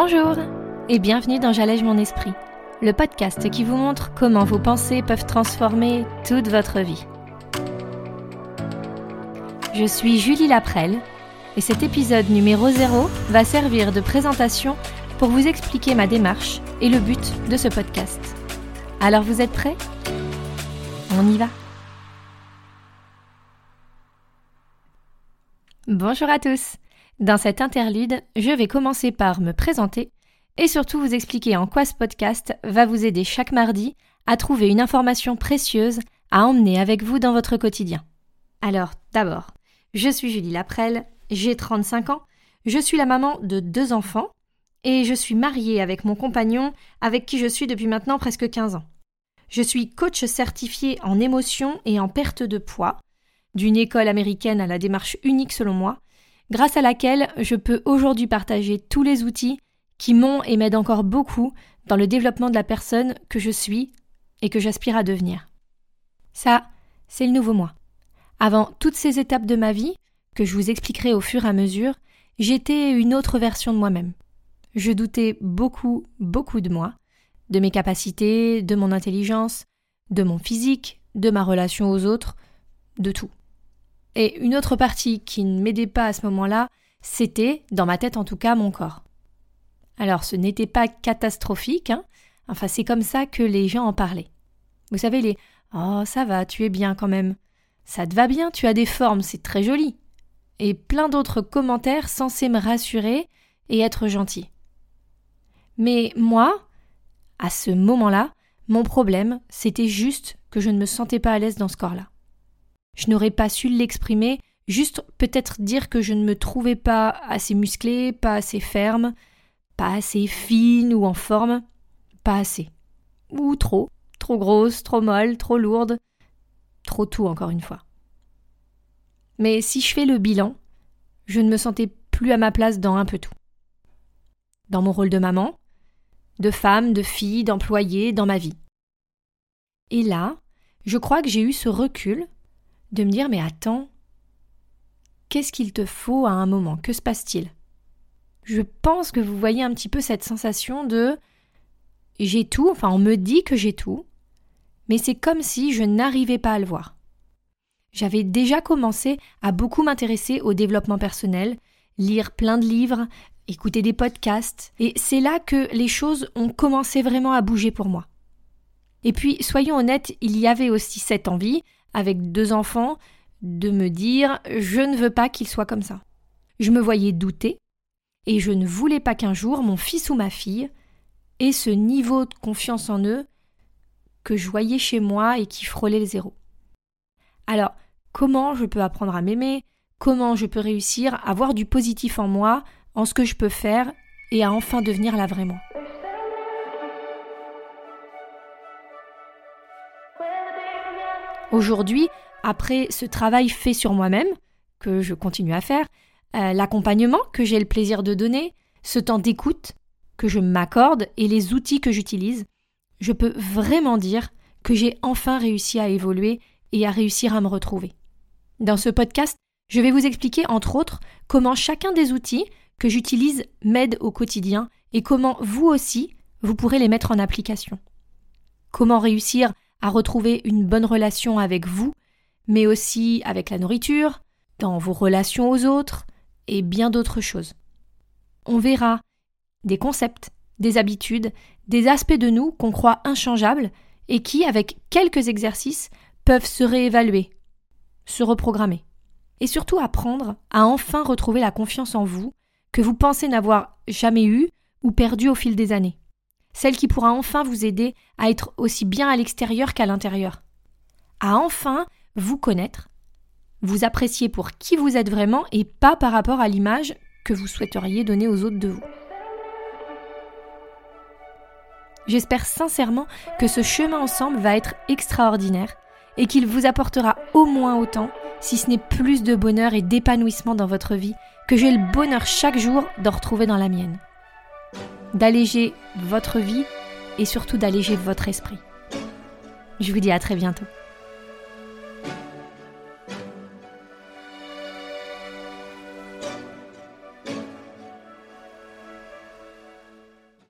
Bonjour et bienvenue dans J'allège mon esprit, le podcast qui vous montre comment vos pensées peuvent transformer toute votre vie. Je suis Julie Laprelle et cet épisode numéro 0 va servir de présentation pour vous expliquer ma démarche et le but de ce podcast. Alors vous êtes prêts? On y va Bonjour à tous dans cette interlude, je vais commencer par me présenter et surtout vous expliquer en quoi ce podcast va vous aider chaque mardi à trouver une information précieuse à emmener avec vous dans votre quotidien. Alors, d'abord, je suis Julie Laprelle, j'ai 35 ans, je suis la maman de deux enfants et je suis mariée avec mon compagnon avec qui je suis depuis maintenant presque 15 ans. Je suis coach certifié en émotion et en perte de poids, d'une école américaine à la démarche unique selon moi, grâce à laquelle je peux aujourd'hui partager tous les outils qui m'ont et m'aident encore beaucoup dans le développement de la personne que je suis et que j'aspire à devenir. Ça, c'est le nouveau moi. Avant toutes ces étapes de ma vie, que je vous expliquerai au fur et à mesure, j'étais une autre version de moi-même. Je doutais beaucoup, beaucoup de moi, de mes capacités, de mon intelligence, de mon physique, de ma relation aux autres, de tout. Et une autre partie qui ne m'aidait pas à ce moment-là, c'était, dans ma tête en tout cas, mon corps. Alors ce n'était pas catastrophique, hein enfin c'est comme ça que les gens en parlaient. Vous savez, les Oh, ça va, tu es bien quand même. Ça te va bien, tu as des formes, c'est très joli. Et plein d'autres commentaires censés me rassurer et être gentil. Mais moi, à ce moment-là, mon problème, c'était juste que je ne me sentais pas à l'aise dans ce corps-là. Je n'aurais pas su l'exprimer, juste peut-être dire que je ne me trouvais pas assez musclée, pas assez ferme, pas assez fine ou en forme, pas assez. Ou trop, trop grosse, trop molle, trop lourde, trop tout encore une fois. Mais si je fais le bilan, je ne me sentais plus à ma place dans un peu tout. Dans mon rôle de maman, de femme, de fille, d'employée, dans ma vie. Et là, je crois que j'ai eu ce recul de me dire mais attends, qu'est-ce qu'il te faut à un moment? Que se passe-t-il? Je pense que vous voyez un petit peu cette sensation de j'ai tout, enfin on me dit que j'ai tout, mais c'est comme si je n'arrivais pas à le voir. J'avais déjà commencé à beaucoup m'intéresser au développement personnel, lire plein de livres, écouter des podcasts, et c'est là que les choses ont commencé vraiment à bouger pour moi. Et puis, soyons honnêtes, il y avait aussi cette envie, avec deux enfants, de me dire je ne veux pas qu'il soit comme ça. Je me voyais douter, et je ne voulais pas qu'un jour mon fils ou ma fille ait ce niveau de confiance en eux que je voyais chez moi et qui frôlait le zéro. Alors, comment je peux apprendre à m'aimer? Comment je peux réussir à voir du positif en moi, en ce que je peux faire, et à enfin devenir la vraie moi? Aujourd'hui, après ce travail fait sur moi-même, que je continue à faire, euh, l'accompagnement que j'ai le plaisir de donner, ce temps d'écoute que je m'accorde et les outils que j'utilise, je peux vraiment dire que j'ai enfin réussi à évoluer et à réussir à me retrouver. Dans ce podcast, je vais vous expliquer entre autres comment chacun des outils que j'utilise m'aide au quotidien et comment vous aussi, vous pourrez les mettre en application. Comment réussir à retrouver une bonne relation avec vous, mais aussi avec la nourriture, dans vos relations aux autres et bien d'autres choses. On verra des concepts, des habitudes, des aspects de nous qu'on croit inchangeables et qui, avec quelques exercices, peuvent se réévaluer, se reprogrammer. Et surtout apprendre à enfin retrouver la confiance en vous que vous pensez n'avoir jamais eue ou perdue au fil des années celle qui pourra enfin vous aider à être aussi bien à l'extérieur qu'à l'intérieur, à enfin vous connaître, vous apprécier pour qui vous êtes vraiment et pas par rapport à l'image que vous souhaiteriez donner aux autres de vous. J'espère sincèrement que ce chemin ensemble va être extraordinaire et qu'il vous apportera au moins autant, si ce n'est plus de bonheur et d'épanouissement dans votre vie, que j'ai le bonheur chaque jour d'en retrouver dans la mienne d'alléger votre vie et surtout d'alléger votre esprit. Je vous dis à très bientôt.